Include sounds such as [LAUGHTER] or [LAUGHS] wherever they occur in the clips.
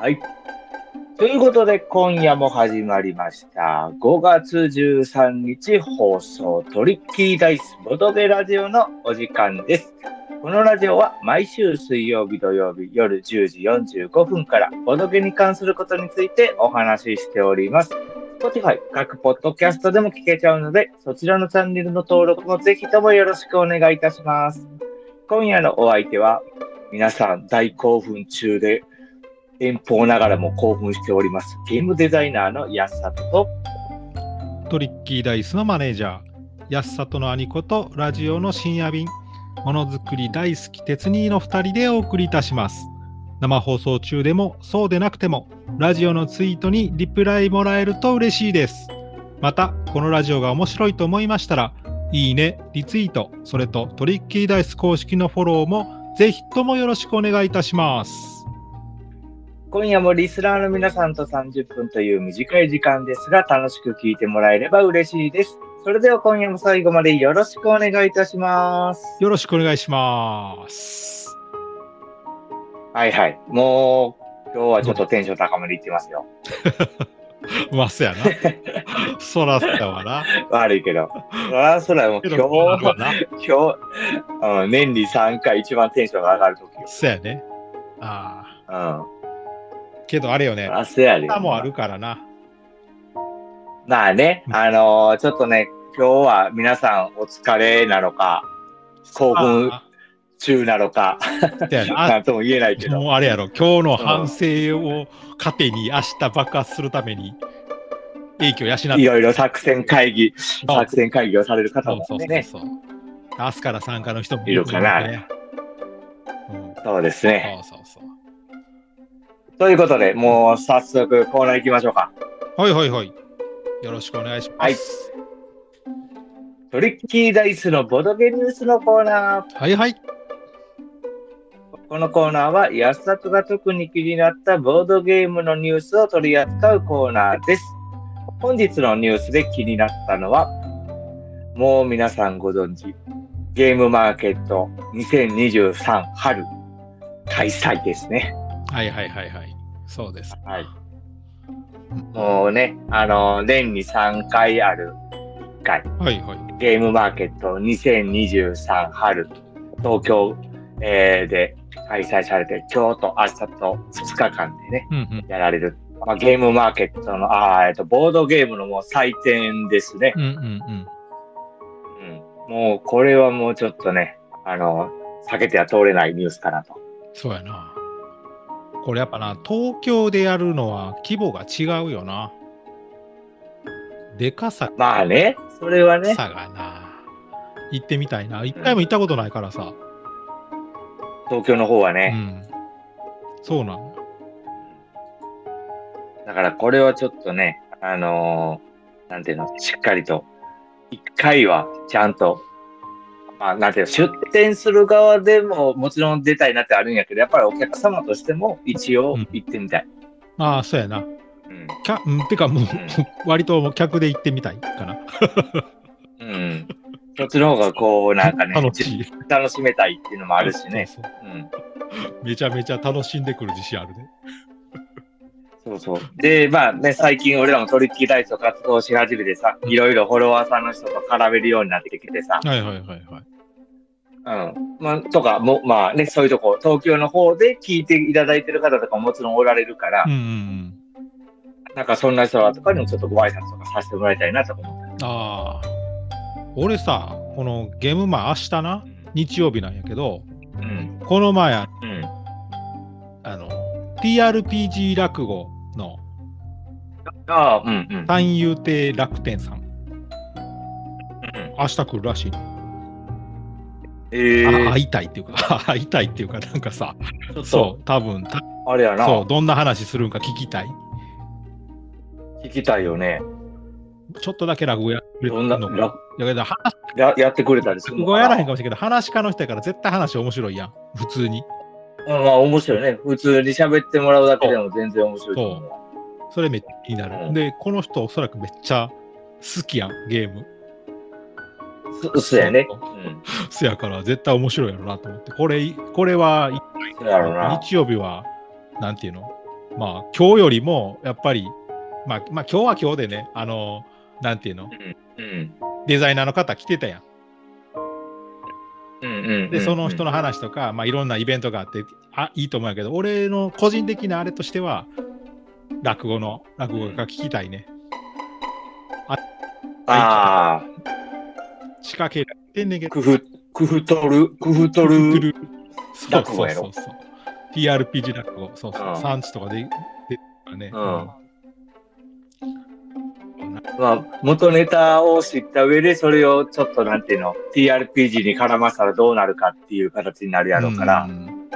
はい。ということで、今夜も始まりました。5月13日放送トリッキーダイスボドゲラジオのお時間です。このラジオは毎週水曜日土曜日夜10時45分からボドゲに関することについてお話ししております。Spotify 各ポッドキャストでも聞けちゃうので、そちらのチャンネルの登録もぜひともよろしくお願いいたします。今夜のお相手は皆さん大興奮中で遠方ながらも興奮しております。ゲームデザイナーの安里と、トリッキーダイスのマネージャー、安里の兄子とラジオの深夜便、ものづくり大好き鉄兄の2人でお送りいたします。生放送中でもそうでなくても、ラジオのツイートにリプライもらえると嬉しいです。また、このラジオが面白いと思いましたら、いいね、リツイート、それとトリッキーダイス公式のフォローもぜひともよろしくお願いいたします。今夜もリスナーの皆さんと30分という短い時間ですが、楽しく聞いてもらえれば嬉しいです。それでは今夜も最後までよろしくお願いいたします。よろしくお願いします。はいはい。もう、今日はちょっとテンション高めでいってますよ。[LAUGHS] まあ、そやな。そらそうやわな。悪いけど。ああ、そらもうけ今日、今日、うん、年に3回一番テンションが上がるときよ。そうやね。ああ。うん。けどあれよね。あ、そうやで。歌もあるからな。まあね、あのーちょっとね、今日は皆さんお疲れなのか、興奮あ中なのか、な [LAUGHS] なんとも言えないけあど。もうあれやろ、今日の反省を糧に明日爆発するために影響を養っていろいろ作戦会議、作戦会議をされる方もそうそうそうね。そう。明日から参加の人もいるかなね。うん、そうですね。そうそうそう。ということで、もう早速コーナー行きましょうか。はいはいはい。よろしくお願いします。はいトリッキーダイスのボドゲニュースのコーナー。はいはい。このコーナーは安里が特に気になったボードゲームのニュースを取り扱うコーナーです。本日のニュースで気になったのは、もう皆さんご存知、ゲームマーケット2023春開催ですね。はいはいはいはい。そうです。はい。もうね、あの、年に3回ある1回、はいはい。ゲームマーケット2023春、東京、えーで開催されて、今日と明日と2日間でね、うんうん。やられる。まあ、ゲームマーケットの、あーえっと、ボードゲームのもう祭典ですね。うんうんうん。うん。もう、これはもうちょっとね、あの、避けては通れないニュースかなと。そうやな。これやっぱな、東京でやるのは規模が違うよな。でかさまあね、それはね、さがな。行ってみたいな。一回も行ったことないからさ。東京の方はうね、ん。そうなの。だからこれはちょっとね、あのーなんていうの、しっかりと、一回はちゃんと、まあ、なんていうの、出店する側でももちろん出たいなってあるんやけど、やっぱりお客様としても一応行ってみたい。ああ、そうやな。うん。きゃうん、てかもう、割ともう客で行ってみたいかな。うん。そっちの方がこう、なんかね、楽しい。楽しめたいっていうのもあるしね。そうそううん。めちゃめちゃ楽しんでくる自信あるね。そうそう。で、まあね、最近俺らもトリッキーダイスを活動し始めてさ、いろいろフォロワーさんの人と絡めるようになってきてさ、はいはいはいはい。うん。まあ、とかも、まあね、そういうとこ、東京の方で聞いていただいてる方とかももちろんおられるから、うんうんうん。なんかそんな人らとかにもちょっとご挨拶とかさせてもらいたいなと思った。ああ。俺さ、このゲームマ明日な、日曜日なんやけど、うん。この前、あうん。あの、TRPG 落語のああ、うんうん。三遊亭楽天さん、うん明日来るらしい。ええあ会いたいっていうか、会いたいっていうか、[LAUGHS] なんかさ、そう、多分たあれやな、そう、どんな話するんか聞きたい。聞きたいよね。ちょっとだけ落語やってくれどんな、るのか。ややってくれたりする落語のかなやらへんかもしれんけど、話し家の人やから絶対話面白いやん、普通に。うんまあ面白いね。普通に喋ってもらうだけでも全然面白いと思うわ。それめっちゃ気になる。うんで、この人おそらくめっちゃ好きやん、ゲーム。そそうやね。そううん。そやから絶対面白いやろなと思って。これ、これは。日曜日は、なんていうの？まあ今日よりもやっぱり、まあ、まあ今日は今日でね、あの、なんていうの、うん。デザイナーの方来てたやん。で、その人の話とか、まあいろんなイベントがあって、あ、いいと思うけど、俺の個人的なあれとしては、落語の、落語が聞きたいね。ああ、仕掛けられてんねんけど、クフ、クフトル、クフトル。そうそうそうそう。TRPG 落語、そうそう。う、ん。産地とかで出てるからね。うんまあ、元ネタを知った上で、それをちょっとなんていうの、TRPG に絡ませたらどうなるかっていう形になるやろうから、うん。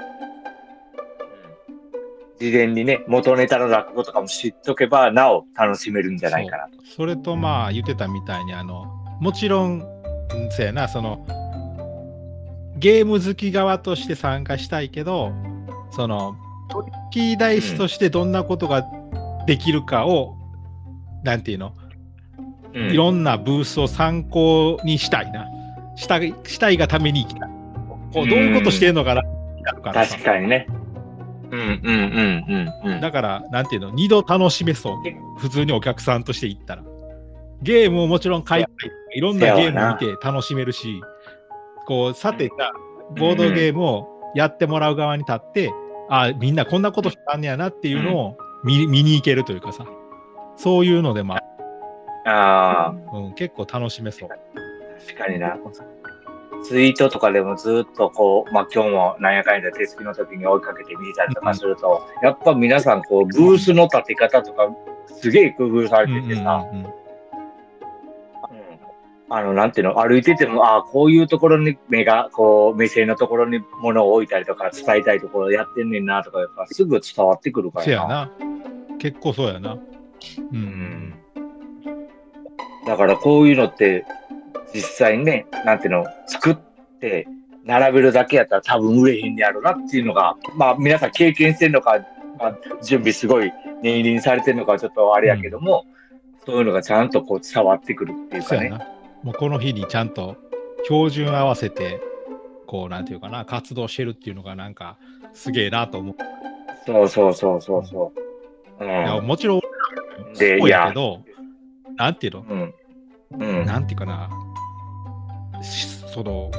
事前にね、元ネタの落語とかも知っとけば、なお楽しめるんじゃないかなと。それとまあ言ってたみたいにあのもちろんうんそうやなそのゲーム好き側として参加したいけどそのトリッキーダイスとしてどんなことができるかを、なんていうの、うんいろんなブースを参考にしたいなしたいしたいがために生きたこうどういうことしてんのかなってなるからさ確かにね。うんうんうんうんうん。だから、なんていうの、二度楽しめそう。普通にお客さんとして行ったら。ゲームをもちろん買いたい。いろんなゲームを見て楽しめるし、こう、さて、じゃあボードゲームをやってもらう側に立って、あみんなこんなことしたんねやなっていうのを見,、見に行けるというかさ、そういうのでもあああ、うん、結構楽しめそう。確かにな。ツイートとかでもずっとこう、まあ今日もなんやかんやで手つきの時に追いかけて見てたりとかすると、やっぱ皆さんこう、ブースの立て方とか、すげえ工夫されててさ、うんうんうんうんあの、なんていうの、歩いてても、ああ、こういうところに目が、こう、目線のところに物を置いたりとか、伝えたいところやってんねんなとか、やっぱすぐ伝わってくるからせやな。結構そうやな。うん。うんだからこういうのって、実際にね、なんていうの、作って、並べるだけやったら多分売れへんやろなっていうのが、まあ皆さん経験してるのか、まあ、準備すごい念入りにされてるのかはちょっとあれやけども、そういうのがちゃんとこう伝わってくるっていうかね。もうこの日にちゃんと標準合わせて、こう、なんていうかな、活動してるっていうのがなんか、すげえなと思う。そうそうそうそうそう。ういやん。もちろん、で、そうやけ、ど、なんていうの、うん。うん。なんていうかな、しその、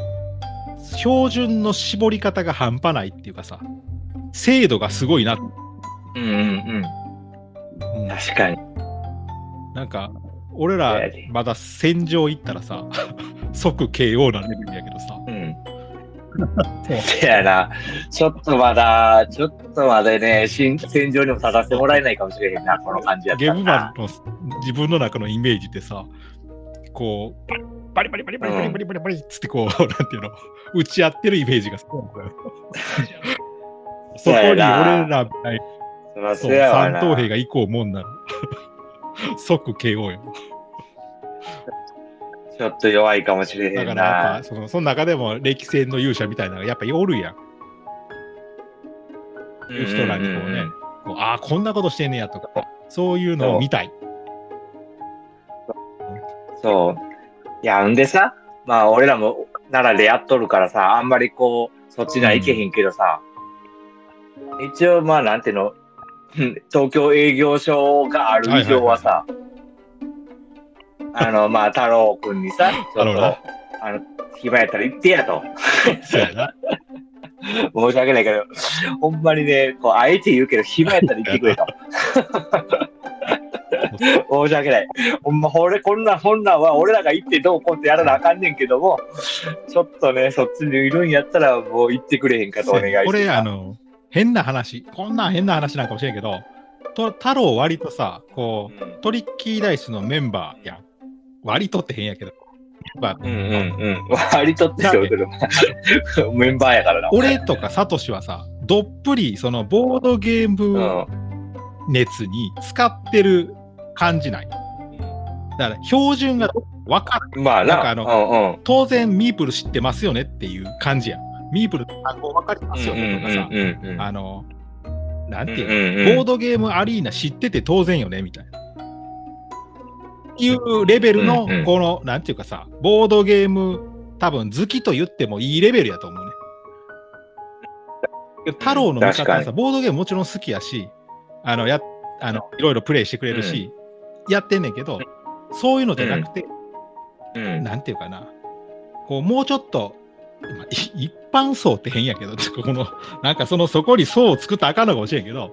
標準の絞り方が半端ないっていうかさ、精度がすごいな、うんうんうん。うん確かに。なんか、俺らまだ戦場行ったらさ、[LAUGHS] 即 KO なレベルやけどさ、うん。せやな。ちょっとまだ、ちょっとまだね、戦戦場にも立たせてもらえないかもしれへんな、この感じやったゲーム。マンの自分の中のイメージってさ、こう、バリバリバリバリバリバリバリバリっつってこう、なんていうの、打ち合ってるイメージがすごい。そこに俺らみたいそらそう。三等兵が行こうもんなら、即 KO よ。ちょっと弱いかもしれへんだからやっぱ。その、その中でも歴戦の勇者みたいなのがやっぱおるやん。いう人らにこうね、こうああ、こんなことしてんねやとか、そういうのを見たい。そう。いや、んでさ、まあ、俺らも奈良でやっとるからさ、あんまりこう、そっちには行けへんけどさ、一応、まあ、なんていうの、うん東京営業所がある以上はさ、あの、まあ、太郎くんにさ、ちょっとあの、暇やったら行ってやと。そうやな。申し訳ないけど、ほんまにね、こう、あえて言うけど、暇やったら行ってくれと。[LAUGHS] 申し訳ない。ほんま、俺、こんな、こんなんは俺らが行ってどうこうってやらなあかんねんけども、ちょっとね、そっちにいるんやったら、もう行ってくれへんかとお願いします。これ、あの、変な話、こんなん変な話なんかもしれんけど、と太郎割とさ、こう、うんトリッキーダイスのメンバーやん。割とって変やけど。メンバーうんうんうん。割とってそうする？[LAUGHS] メンバーやからな。俺とかサトシはさ、どっぷりそのボードゲーうムん。熱に使ってる感じない。だから標準が分かる。まあな、なんかあのうんうん。当然ミープル知ってますよねっていう感じやん。ミープルの単語分かりますよねとかさ、うんうんうんうんあの、なんていうの、うんうんうんボードゲームアリーナ知ってて当然よねみたいな。いうレベルのうんうん、この、なんていうかさ、ボードゲーム、多分好きと言ってもいいレベルやと思うね。太郎の見確かに方はさ、ボードゲームもちろん好きやし、あの、や、あの、いろいろプレイしてくれるし、やってんねんけど、そういうのじゃなくて、うん。なんていうかな、こう、もうちょっと、まあい一般層って変やけど、この、なんかその、そこに層を作ったらあかんのかもしれんけど、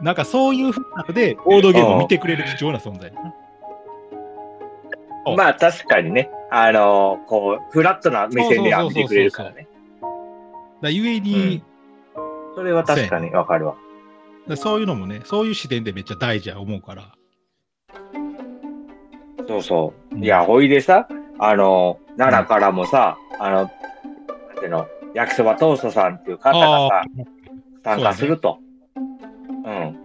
なんかそういうふうなので、ボードゲームを見てくれる貴重な存在だな。まあ確かにね、あのこう、フラットな目線では見てくれるからね。だゆえに、それは確かにわかるわ。だそういうのもね、そういう視点でめっちゃ大事や思うから。そうそう。うんいや、ほいでさ、あの、奈良からもさ、あの、ての、焼きそばトーストさんっていう方がさ、参加すると。うん。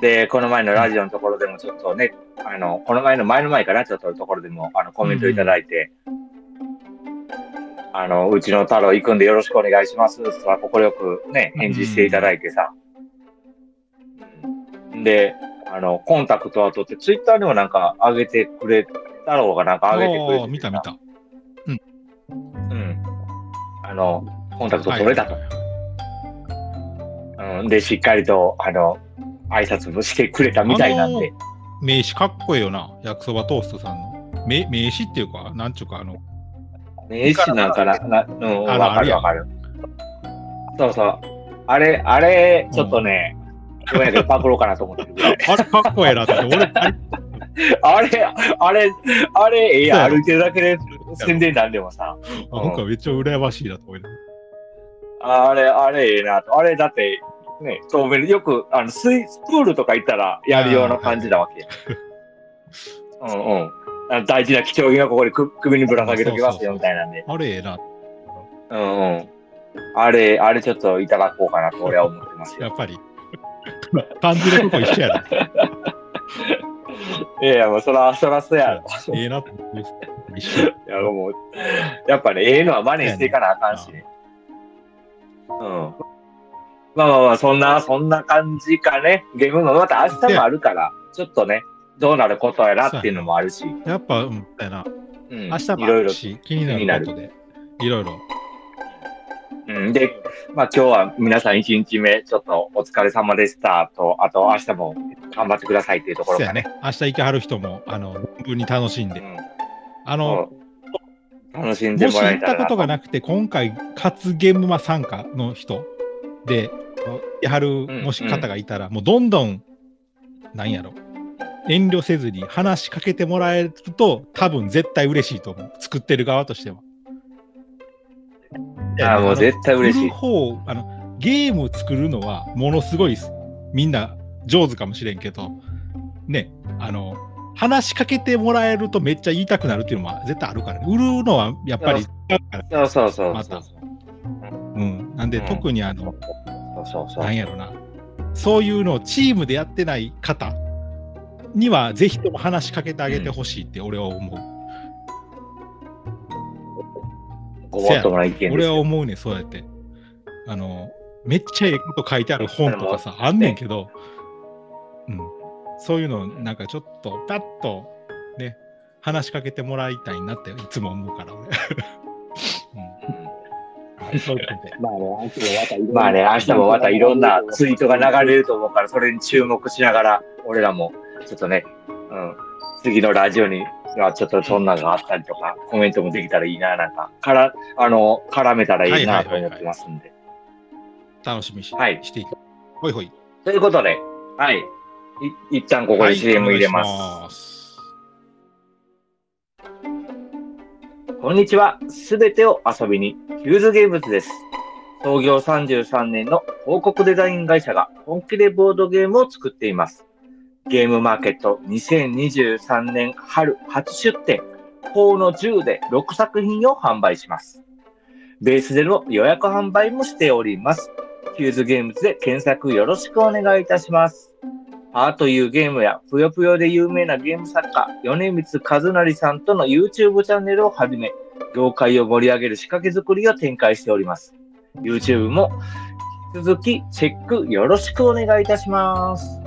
で、この前のラジオのところでもちょっとね、あの、この前の前の前かな、ちょっとのところでも、あの、コメントいただいて、あの、うちの太郎行くんでよろしくお願いします。とさ、快くね、返事していただいてさ。うんで、あの、コンタクトは取って、ツイッターにもなんか上げてくれ、太郎がなんか上げてくれてああ、見た見た。うん。あの、コンタクト取れたと。はいうん。で、しっかりと、あの、挨拶もしてくれたみたいなんで。名刺かっこいいよな、焼きそばトーストさんの。名名刺っていうか、なんちゅうか、あの、名刺なんかな、なうん、わかるわかる。そうそう。あれ、あれ、ちょっとね、ごめんやけどパクろうかなと思ってるぐらい。あれかっこええなって、俺、あれあれ、あれ、あれ、ええや歩いてるだけで宣伝なんでもさ。なんかめっちゃ羨ましいなと思いなあれ、あれ、ええなと。あれ、だって、ね、透明で、よく、あの、スイスプールとか行ったらやるような感じなわけや。[LAUGHS] うんうん。あの大事な貴重品はここにく首にぶら下げときますよ、みたいなんで。あれええな、うんうん。あれ、あれちょっといただこうかなと俺は思ってますよ。やっぱり。感じるとこ一緒やな。いやいや、もうそら、そらそうやろ。ええなって思う一緒。いや、もう、やっぱね、ええのは真似していかなあかんしね。うん。まあまあまあ、そんな、そんな感じかね。ゲームもまた明日もあるから、ちょっとね、どうなることやなっていうのもあるし。やっぱ、うん、だよな。うん。明日もいろいろあるし、気になることで、いろいろ。うん、で、まあ今日は皆さん一日目、ちょっとお疲れ様でしたと、あと明日も頑張ってくださいっていうところかね。ね。明日行きはる人も、あの、存分に楽しんで。うんあの、楽しんでもしもらえたらな行ったことがなくて、今回、初ゲームマ参加の人で、やはる、もし方がいたら、もうどんどん、なんやろ、遠慮せずに話しかけてもらえると、多分絶対嬉しいと思う。作ってる側としては。あもう絶対嬉しい方あのゲーム作るのはものすごいみんな上手かもしれんけど、ね、あの、話しかけてもらえるとめっちゃ言いたくなるっていうのも絶対あるからね。売るのはやっぱり。そうそうそうまたそう。うん。なんで、うん特にあの、そうそうそう。なんやろな。そういうのをチームでやってない方には、ぜひとも話しかけてあげてほしいって俺は思う。ごもっともな意見ですよ俺は思うね、そうやって。あの、めっちゃええこと書いてある本とかさ、あんねんけど、うん。そういうの、なんかちょっと、パッと、ね、話しかけてもらいたいなっていつも思うから、俺。うん。そういうことで。まあね、明日もまたいろんなまあね、明日もまたいろんなツイートが流れると思うから、それに注目しながら、俺らも、ちょっとね、うん、次のラジオにはちょっとそんなのがあったりとか、コメントもできたらいいな、なんか、から、あの、絡めたらいいなと思ってますんで。楽しみにし,、はいしていく。ほいほい。ということで、はい。い一旦ここで CM 入れます。はいこんにちは。すべてを遊びに、ヒューズゲームズです。創業33年の広告デザイン会社が本気でボードゲームを作っています。ゲームマーケット2023年春初出展、法の10で6作品を販売します。ベースでの予約販売もしております。ヒューズゲームズで検索よろしくお願いいたします。アーというゲームや、ぷよぷよで有名なゲーム作家、米光和成さんとの YouTube チャンネルをはじめ、業界を盛り上げる仕掛け作りを展開しております。YouTube も引き続きチェックよろしくお願いいたします。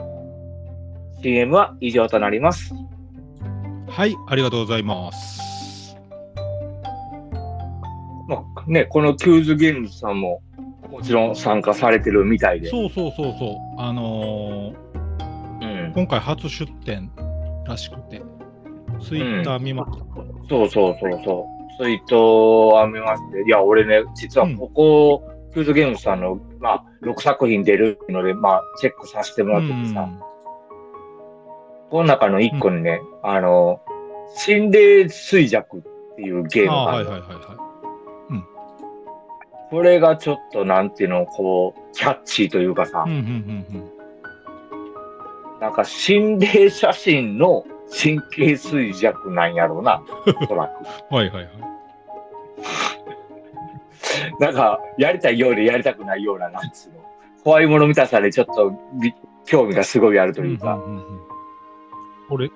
CM は以上となります。はい、ありがとうございます。まあね、このキューズゲームズさんももちろん参加されてるみたいで。そうそうそうそう。あのー今回初出店らしくて、ツイッター見ました。そうそうそうそう。ツイートは見まして、いや、俺ね、実はここ、フードゲームズさんの、まあ、6作品出るので、まあ、チェックさせてもらっててさ、この中の1個にね、あの、心霊衰弱っていうゲームがあるのはいはいはいはい。これがちょっと、なんていうの、こう、キャッチーというかさ、うんうんうんなんか心霊写真の神経衰弱なんやろうな、おそらく。うん。はいはいはい。[LAUGHS] なんか、やりたいようでやりたくないような、なんつうの。怖いもの見たさでちょっとび興味がすごいあるというか、うんうんうんうんこれ、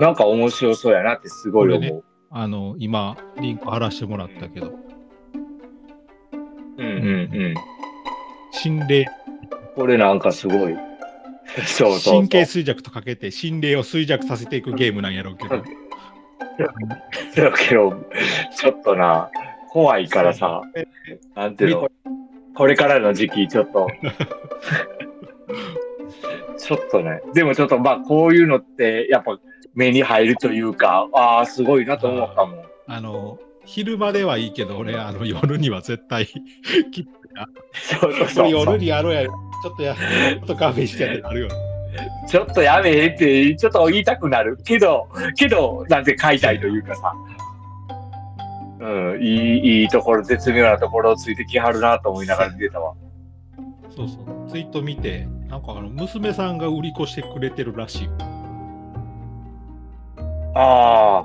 なんか面白そうやなってすごい思う。ねあの、今、リンク貼らせてもらったけど、うんうんうん。心霊、これなんかすごい。そうそうそう。神経衰弱とかけて、心霊を衰弱させていくゲームなんやろうけど、[LAUGHS] だけど、ちょっとな、怖いからさ、なんていうの、これからの時期、ちょっと、[LAUGHS] ちょっとね、でもちょっとまあ、こういうのって、やっぱ目に入るというか、ああ、すごいなと思ったもん。あの、昼間ではいいけど、俺、あの夜には絶対、きっそうそうとそう夜にやろうや、ちょっとや、ちょっとカフェしてやってなるよ。ちょっとやめえって、ちょっと言いたくなる。けど、けど、なんて買いたいというかさ。うん、いい、いいところ、絶妙なところをついてきはるなと思いながら見てたわ。そうそう、ツイート見て、なんかあの娘さんが売り越してくれてるらしい。ああ、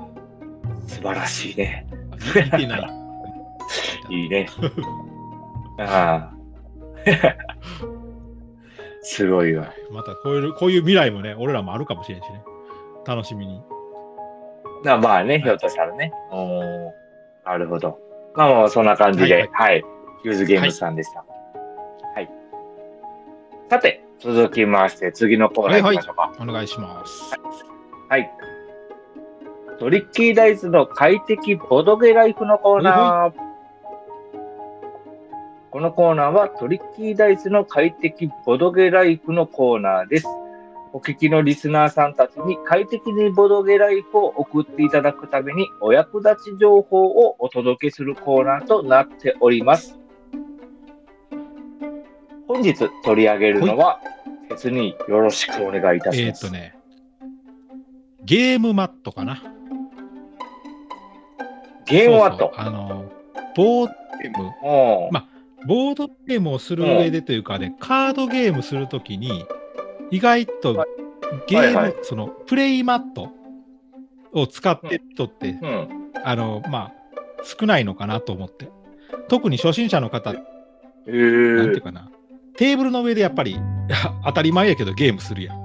素晴らしいね。見てない。[LAUGHS] いいね。[LAUGHS] ああ。[LAUGHS] すごいわ。またこういう、こういう未来もね、俺らもあるかもしれんしね。楽しみに。なまあね、ひょっとしたらね。おーなるほど。まあまあ、そんな感じで、ははいい、ユーズゲームズさんでした。はい。さて、続きまして、次のコーナー行きましょうか。お願いします。はい。トリッキーダイスの快適ボドゲライフのコーナー。このコーナーはトリッキーダイスの快適ボドゲライフのコーナーです。お聞きのリスナーさんたちに快適にボドゲライフを送っていただくためにお役立ち情報をお届けするコーナーとなっております。本日取り上げるのは、別によろしくお願いいたします。えーっとね、ゲームマットかな。ゲームワット？あの、ボードゲーム、まボードゲームをする上でというかね、カードゲームするときに、意外とはいゲーム、はいはいそのプレイマットを使ってる人って、うん。あの、まあ、少ないのかなと思って。特に初心者の方、えなんていーうかな、テーブルの上でやっぱり当たり前やけどゲームするやん。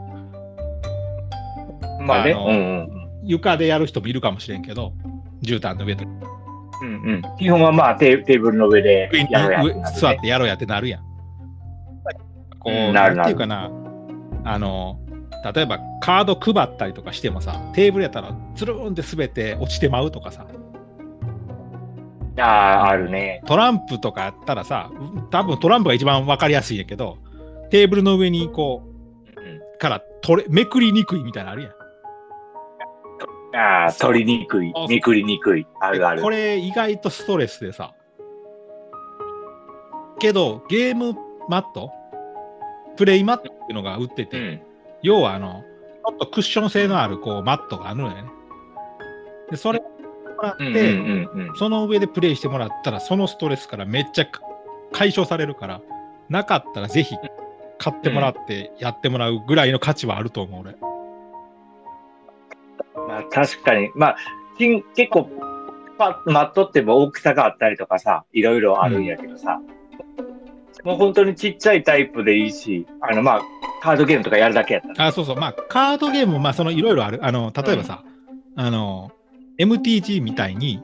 まあね。あのうんうん床でやる人もいるかもしれんけど、絨毯の上でうん。うんうん。基本はまあテーブルの上でやろうやね座ってやろうやってなるやん。こう、うんななるんていうかな、あの、例えばカード配ったりとかしてもさ、テーブルやったらつるんって滑って落ちてまうとかさ、ああ、あるね。トランプとかやったらさ、多分トランプが一番わかりやすいんやけど、テーブルの上にこうんう、から取れめくりにくいみたいなのあるやん。ああ、取りにくいめくりにくい。あるある。これ意外とストレスでさ。けど、ゲームマット、プレイマットっていうのが売ってて、うん。要はあの、ちょっとクッション性のあるこうマットがあるのよね。で、それをもらって、うんうんうんうん。その上でプレイしてもらったら、そのストレスからめっちゃか解消されるから、なかったらぜひ買ってもらってやってもらうぐらいの価値はあると思う、俺。まあ確かに。まあ、結構、パマットっても大きさがあったりとかさ、いろいろあるんやけどさ、もう本当にちっちゃいタイプでいいし、あのまあ、カードゲームとかやるだけやったら。あ、そうそう。まあ、カードゲームも、まあ、そのいろいろある。あの、例えばさ、あの、MTG みたいに、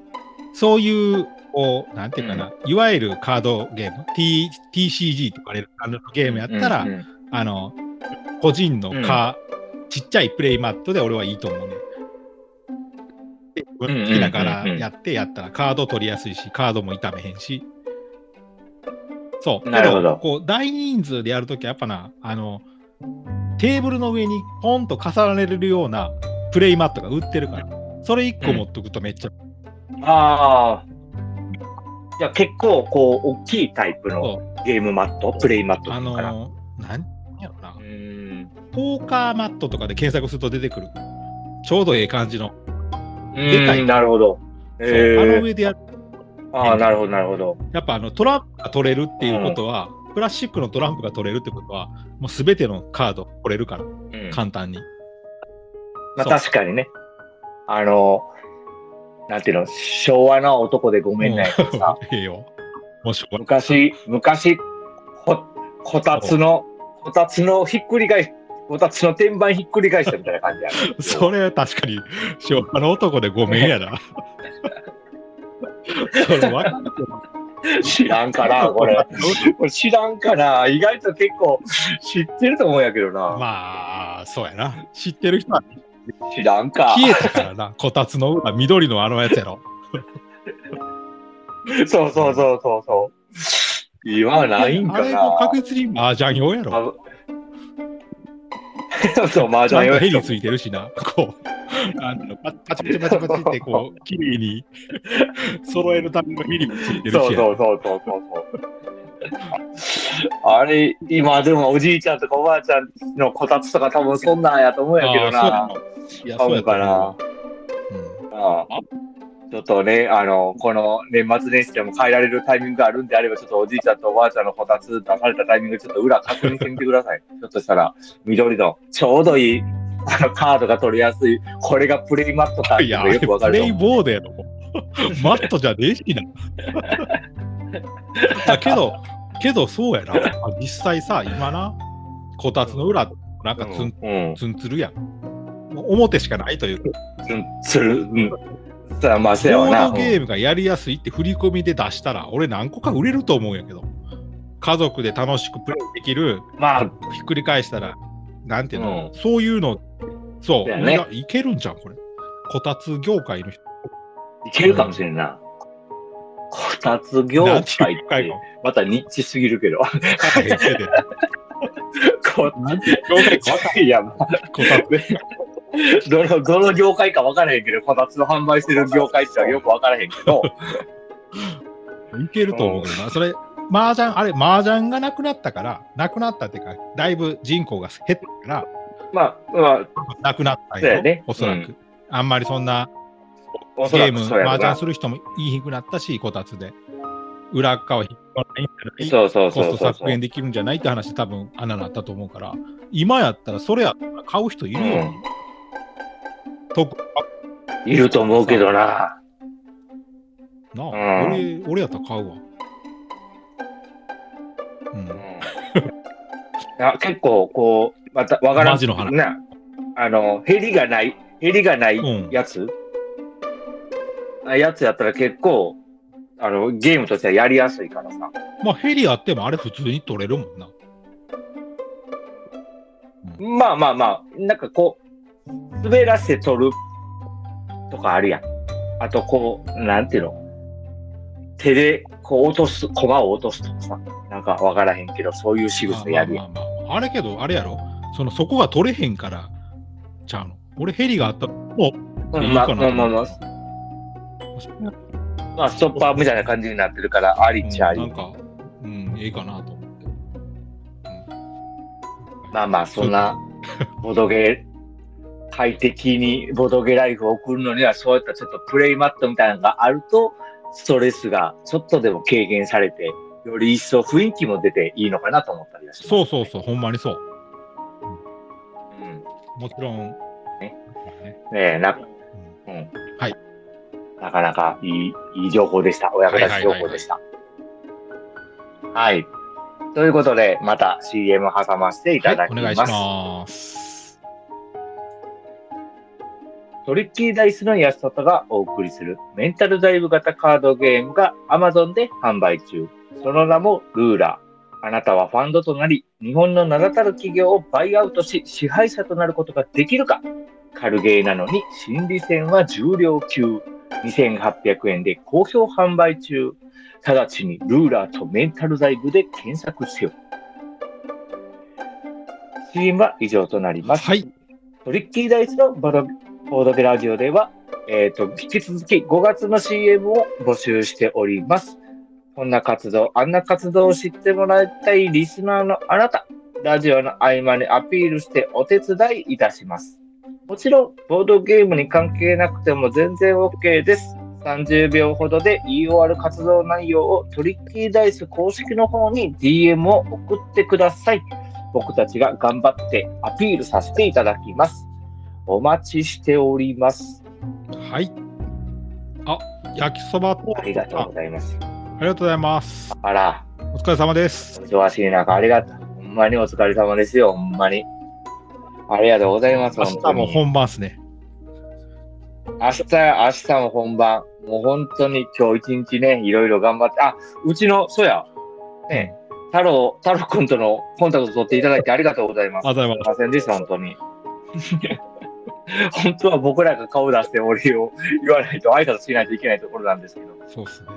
そういう、こう、なんていうかな、いわゆるカードゲーム、T、TCG とかいうあのゲームやったら、うんうんあの、個人のカー、ちっちゃいプレイマットで俺はいいと思うね。で好んうんきなからやってやったらカード取りやすいし、カードも傷めへんし。そう。なるほどけこう、大人数でやるときはやっぱな、あの、テーブルの上にポンと重ねれるようなプレイマットが売ってるから、それ1個持っとくとめっちゃ、ああ。じゃあ結構、こう、大きいタイプのそゲームマット、プレイマットあのかな。のー、なんやろな。ポーカーマットとかで検索すると出てくる。ちょうどええ感じの。うでかいなるほど。えー、あの上でやる。ああ、なるほど、なるほど。やっぱあのトランプが取れるっていうことは、プラスチックのトランプが取れるってことは、もうすべてのカード取れるから、うん。簡単に。まあ確かにね。あの、なんていうの、昭和の男でごめんないけどさ、昔、昔、こ、こたつの、こたつのひっくり返し、こたつの天板ひっくり返したみたいな感じやね [LAUGHS] それは確かに、昭和の男でごめんやな。[LAUGHS] それわかる知らんかな、これ。これ知らんかな。意外と結構知ってると思うんやけどな。まあ、そうやな。知ってる人は知らんか。消えたからな。こたつの裏、緑のあのやつやろ。そうそうそうそうそう。今はないんかあれもな。確実に麻雀用やろ。あ [LAUGHS] そう、麻雀用とヘリついてるしな。こう、あのパチパチパチパチってこう、[LAUGHS] 綺麗に揃えるためのヘリもついてるしや。そうそうそうそうそう。あれ、今でもおじいちゃんとかおばあちゃんのこたつとか多分そんなんやと思うんやけどな。あーそうやのいや、そうやと思うわああちょっとね、あの、この年末年始でも変えられるタイミングがあるんであれば、ちょっとおじいちゃんとおばあちゃんのこたつ出されたタイミング、ちょっと裏確認してみてください。ひょっとしたら、緑のちょうどいいあのカードが取りやすい、これがプレイマットかってよくわかプレイ。ボードやろ。マットじゃねえしな。[LAUGHS] だけど、けどそうやな。実際さ、今な、こたつの裏、なんかツン、うん。ツンツルやん。表しかないというか、うん。する。うん。さあ、まあ、せやな。ードゲームがやりやすいって振り込みで出したら、俺何個か売れると思うんやけど。家族で楽しくプレイできる、まあ、ひっくり返したら、なんていうの、うんそういうの、そう、ねいけるんじゃん、これ。こたつ業界の人。いけるかもしれんな。こたつ業界ってまたニッチすぎるけど。[LAUGHS] こなんていう業界いや、まあこたつ。[LAUGHS] どの、どの業界か分からへんけど、こたつの販売してる業界ってのはよく分からへんけど、いけると思うけどな。それ、麻雀、あれ、麻雀がなくなったから、なくなったっていうか、だいぶ人口が減ったから、まあ、まあ、なくなったんよ、そうやねおそらく。うんあんまりそんなゲーム、麻雀す。る人も言いにくくなったし、こたつで。裏側引っ張らないんじゃないそうそうそコスト削減できるんじゃないって話多分穴なったと思うから、今やったらそれやったら買う人いるよ。うん特いると思うけどな。なあ、うん俺、俺やったら買うわ。うん。[LAUGHS] あ結構、こう、また、わからん。マジの話な、あの、ヘリがない、ヘリがないうんやつ、あやつやったら結構、あの、ゲームとしてはやりやすいからさ。まあ、ヘリあってもあれ普通に取れるもんな。まあまあまあ、なんかこう、滑らせて取るとかあるやん。あとこう、なんていうの手でこう落とす、駒を落とすとかさ。なんかわからへんけど、そういう仕まあ草やるやん。まあまあまあ、あれけど、あれやろ。その、そこが取れへんから、ちゃうの。俺ヘリがあったら、もうんまあいいかなまあまあまあ、う、まあ、ストッパーみたいな感じになってるから、ありっちゃあり。なんか、うん、ええかなと思って。まあまあ、そんな、ボドゲ、快適にボドゲライフを送るのには、そういったちょっとプレイマットみたいなのがあると、ストレスがちょっとでも軽減されて、より一層雰囲気も出ていいのかなと思ったりはします。そうそうそう、ほんまにそう。うん。もちろん、ねねねえ、な、うんうん。はい。なかなかいい、いい情報でした。お役立ち情報でした。はい。ということで、また CM 挟ませていただはい、きます。お願いします。トリッキーダイスの安里がお送りするメンタルダイブ型カードゲームが Amazon で販売中。その名もルーラー。あなたはファンドとなり、日本の名だたる企業をバイアウトし、支配者となることができるか軽ゲーなのに心理戦は重量級。2800円で好評販売中。直ちにルーラーとメンタルダイブで検索せよ。CM は以上となります。はい。トリッキーダイスのボドボードゲラジオでは、えっ、と、引き続き5月の CM を募集しております。こんな活動、あんな活動を知ってもらいたいリスナーのあなた、ラジオの合間にアピールしてお手伝いいたします。もちろん、ボードゲームに関係なくても全然 OK です。30秒ほどで言い終わる活動内容をトリッキーダイス公式の方に DM を送ってください。僕たちが頑張ってアピールさせていただきます。お待ちしております。はい。あ、焼きそばと、ありがとうございます。ありがとうございます。あら、お疲れ様です。お忙しい中ありがとう。ほんまにお疲れ様ですよ、ほんまに。ありがとうございます、明。日も本番ですね。明日、明日も本番。もう本当に今日一日ね、いろいろ頑張って。あ、うちの、そうや、ね、太郎、太郎くんとのコンタクト取っていただいてありがとうございます。ありがとうございますすいませんでした、本当に。[LAUGHS] 本当は僕らが顔出してお礼を言わないと、挨拶しないといけないところなんですけど、そうですね。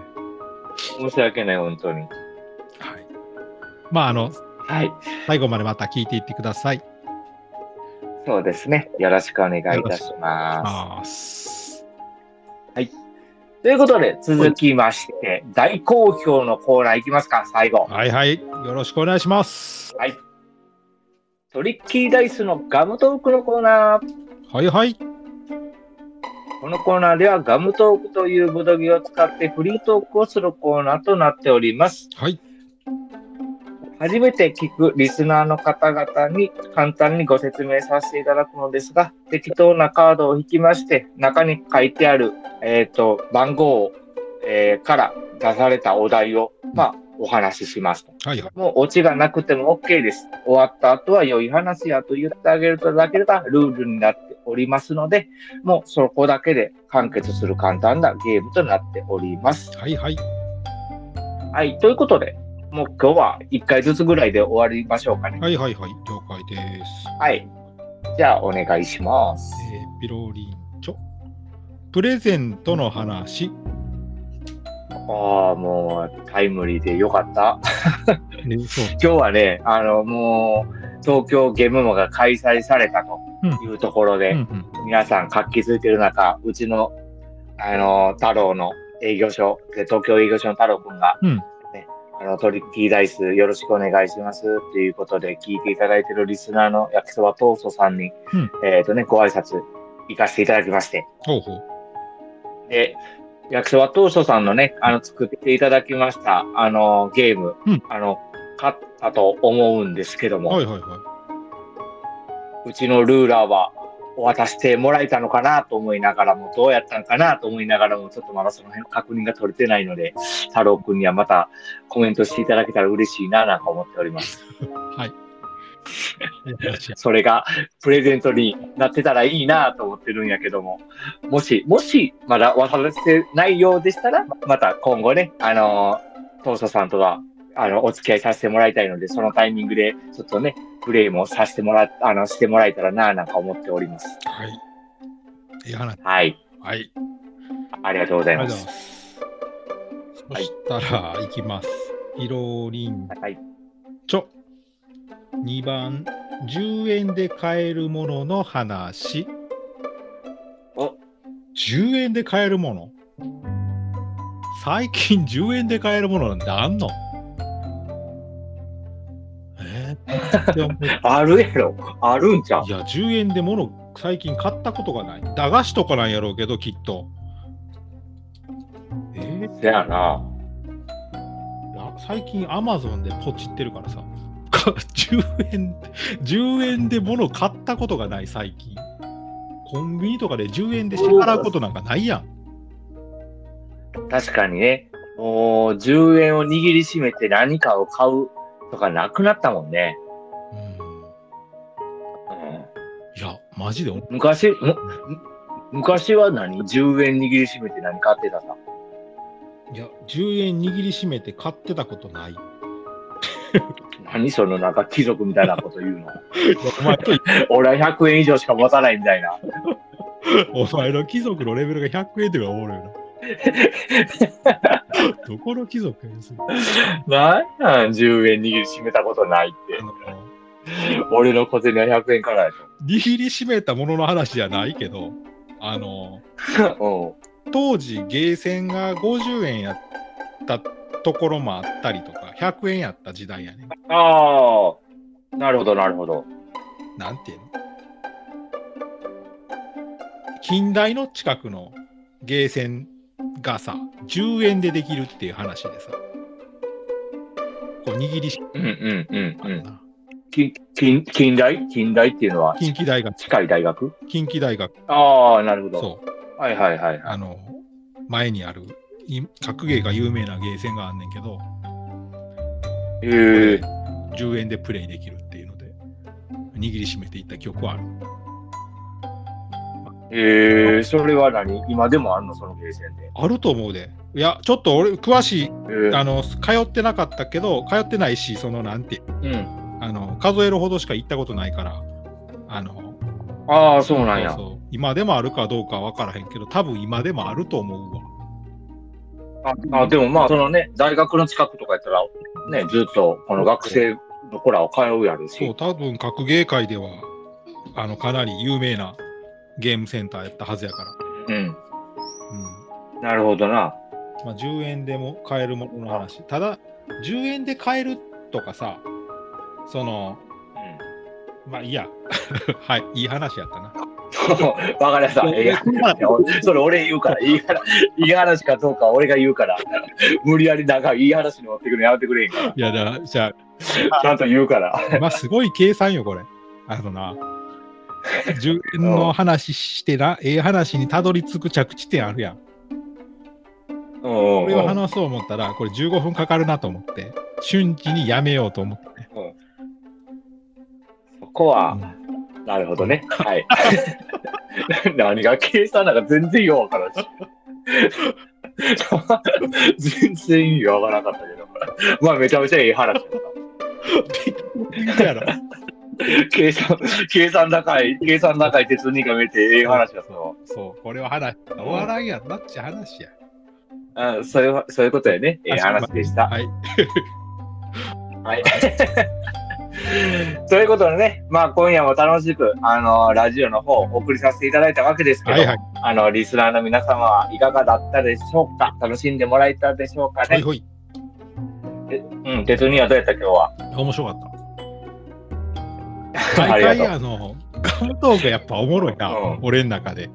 申し訳ない、本当に。はい。まあ、あの、はい。最後までまた聞いていってください。そうですね。よろしくお願いいたします。ます。ということで、続きまして、大好評のコーナーいきますか、最後。はいはい。よろしくお願いします。はい。トリッキーダイスのガムトークのコーナー。はいはい。このコーナーではガムトークというボドゲを使ってフリートークをするコーナーとなっております。はい。初めて聞くリスナーの方々に簡単にご説明させていただくのですが、適当なカードを引きまして、中に書いてある、えっ、と、番号を、えーから出されたお題を、まあ、お話ししますと。はいはい。もうオチがなくても OK です。終わった後は良い話やと言ってあげるとだけがルールになっておりますので、もうそこだけで完結する簡単なゲームとなっております。はいはい。はい。ということで、もう今日は1回ずつぐらいで終わりましょうかね。はいはいはい。了解です。はい。じゃあお願いします。えーピロリンチョ。プレゼントの話。ああ、もうタイムリーでよかった。[LAUGHS] 今日はね、あの、もう東京ゲームマが開催されたというところで。皆さん活気づいてる中、うちの、あの、太郎の営業所、で東京営業所の太郎くんが、うん。ね、あの、トリッキーダイスよろしくお願いしますっていうことで聞いていただいてるリスナーの焼きそばトーストさんに、うん。えっ、とね、ご挨拶行かせていただきまして、ほうほう。で、焼きそばトーストさんのね、あの、作っていただきました、あの、ゲーム、うん。あの、買ったと思うんですけども、はいはいはうちのルーラーは渡してもらえたのかなと思いながらも、どうやったのかなと思いながらも、ちょっとまだその辺確認が取れてないので、太郎くんにはまたコメントしていただけたら嬉しいななんか思っております。い。はい。[LAUGHS] それがプレゼントになってたらいいなと思ってるんやけども、もし、もしまだ渡せないようでしたら、また今後ね、あのー、トーストさんとは、あの、お付き合いさせてもらいたいので、そのタイミングで、ちょっとね、プレイもさせてもら、あの、してもらえたらななんか思っております。はい。いい話。はい。はい。ありがとうございます。ます。そしたら、いきます。ピロリンはい。チョ。2番、10円で買えるものの話。お、10円で買えるもの最近10円で買えるものなんてあんの？あるやろ。あるんちゃう？いや、10円で物最近買ったことがない。駄菓子とかなんやろうけど、きっと。えー？せやな。最近アマゾンでポチってるからさ。[LAUGHS] か10円、10円で物買ったことがない、最近。コンビニとかで10円で支払うことなんかないやん。確かにね。もう、10円を握りしめて何かを買うとかなくなったもんね。ジで？昔、むむ昔は何 ?10 円握りしめて何買ってたさ？いや、10円握りしめて買ってたことない。何そのなんか貴族みたいなこと言うの？[LAUGHS] 俺は100円以上しか持たないみたいな。[LAUGHS] お前の貴族のレベルが100円ではおるよな。[LAUGHS] どこの貴族やねんそれなんなん ?10 円握りしめたことないって俺の小銭は100円からや握りしめたものの話じゃないけど、[LAUGHS] あの、と。当時、ゲーセンが50円やったところもあったりとか、100円やった時代やね。うん。ああ、なるほど、なるほど。なんていうの？近代の近くのゲーセンがさ、10円でできるっていう話でさ、こう握りしうんうんうんうん。近近近代？近代っていうのは？近畿大学、近い大学？近畿大学、ああ、なるほど。そう、はいはいはい。はい。あの、前にある、い格ゲーが有名なゲーセンがあんねんけど、へえ。10円でプレイできるっていうので、握りしめていった記憶はある。へえ。それは何？今でもあんの？そのゲーセンで。あると思うで。いや、ちょっと俺、詳しい、へえ。あの、通ってなかったけど、通ってないし、その、なんて、うん。あの、数えるほどしか行ったことないから、あの、ああ、そうなんや。そうそう今でもあるかどうかは分からへんけど、多分今でもあると思うわ。ああでもまあ、そのね、大学の近くとかやったら、ね、ずっとこの学生の子らは通うやるし。そう、多分格ゲー界では、あの、かなり有名なゲームセンターやったはずやから。うん。うん。なるほどな。まあ、10円でも買えるものの話。ただ、10円で買えるとかさ、その、まあいいや。[LAUGHS] はい、いい話やったな。うん。わかりました。ええやそれ俺言うから、いい話、いい話かどうかは俺が言うから、[LAUGHS] 無理やり長いいい話に持ってくるのやめてくれへんから。いや、だじゃちゃんと言うから。あ、まあすごい計算よ、これ。あのな、10円の話してな、ええ話にたどり着く着地点あるやん。うんうんこれを話そう思ったら、これ15分かかるなと思って、瞬時にやめようと思ってね。そこは、うんなるほどね。はい。何が計算なんか全然ようわからんし。[LAUGHS] 全然意味わからなかったけど。まあめちゃめちゃいい話だった。計算、計算高い、計算高い鉄人が見てええ話だったわ。そう、これは話、終わらんやんなっちゃ話や。あそういう、そういうことやね。ええ話でした。はい。はい。[LAUGHS] [LAUGHS] ということでね、まあ今夜も楽しく、あの、ラジオの方を送りさせていただいたわけですけど、はいはい。あの、リスナーの皆様はいかがだったでしょうか？楽しんでもらえたでしょうかね？ほいほい。うん、鉄人はどうやった今日は？面白かった。[LAUGHS] あ毎りがとう回あの、ガムトークやっぱおもろいな、うん俺の中で。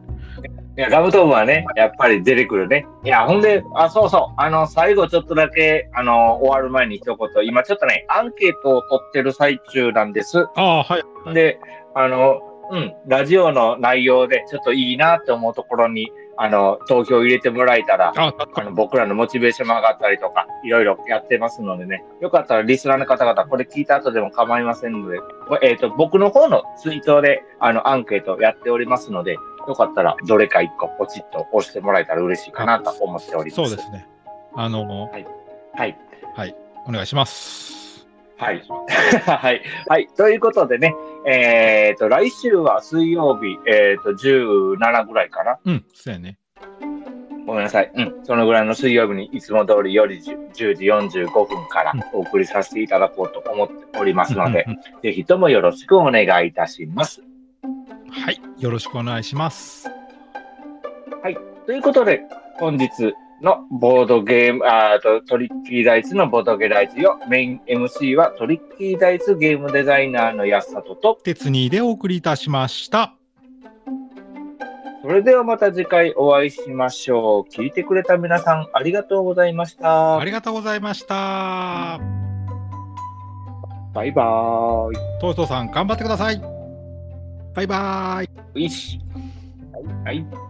いや、ガムトームはね、やっぱり出てくるね。いや、ほんで、あ、そうそう、あの、最後ちょっとだけ、あの、終わる前に一言、今ちょっとね、アンケートを取ってる最中なんです。ああ、はい。で、あの、うん、ラジオの内容でちょっといいなって思うところに、あの、投票入れてもらえたら、ああの、僕らのモチベーションも上がったりとか、いろいろやってますのでね、よかったらリスナーの方々、これ聞いた後でも構いませんので、えっ、と、僕の方のツイートで、あの、アンケートやっておりますので、よかったら、どれか一個ポチッと押してもらえたら嬉しいかなと思っております。そうですね。あの、はい。はい。お願いします。はい。[LAUGHS] はい。はい。ということでね、えっ、と、来週は水曜日、えっ、と、17ぐらいかな。うん、そうやね。ごめんなさい。うん。そのぐらいの水曜日にいつも通りより 10, 10時45分からお送りさせていただこうと思っておりますので、うんうんぜひともよろしくお願いいたします。はい。よろしくお願いします。ということで、本日のボードゲーム、あーとトリッキーダイツのボードゲライズよ。メイン MC はトリッキーダイツゲームデザイナーの安里と、鉄にでお送りいたしました。それではまた次回お会いしましょう。聞いてくれた皆さんありがとうございましたあ。りがとうございました。バイバーイ。トーストさん、頑張ってください。バイバイ。ういし。はい。はい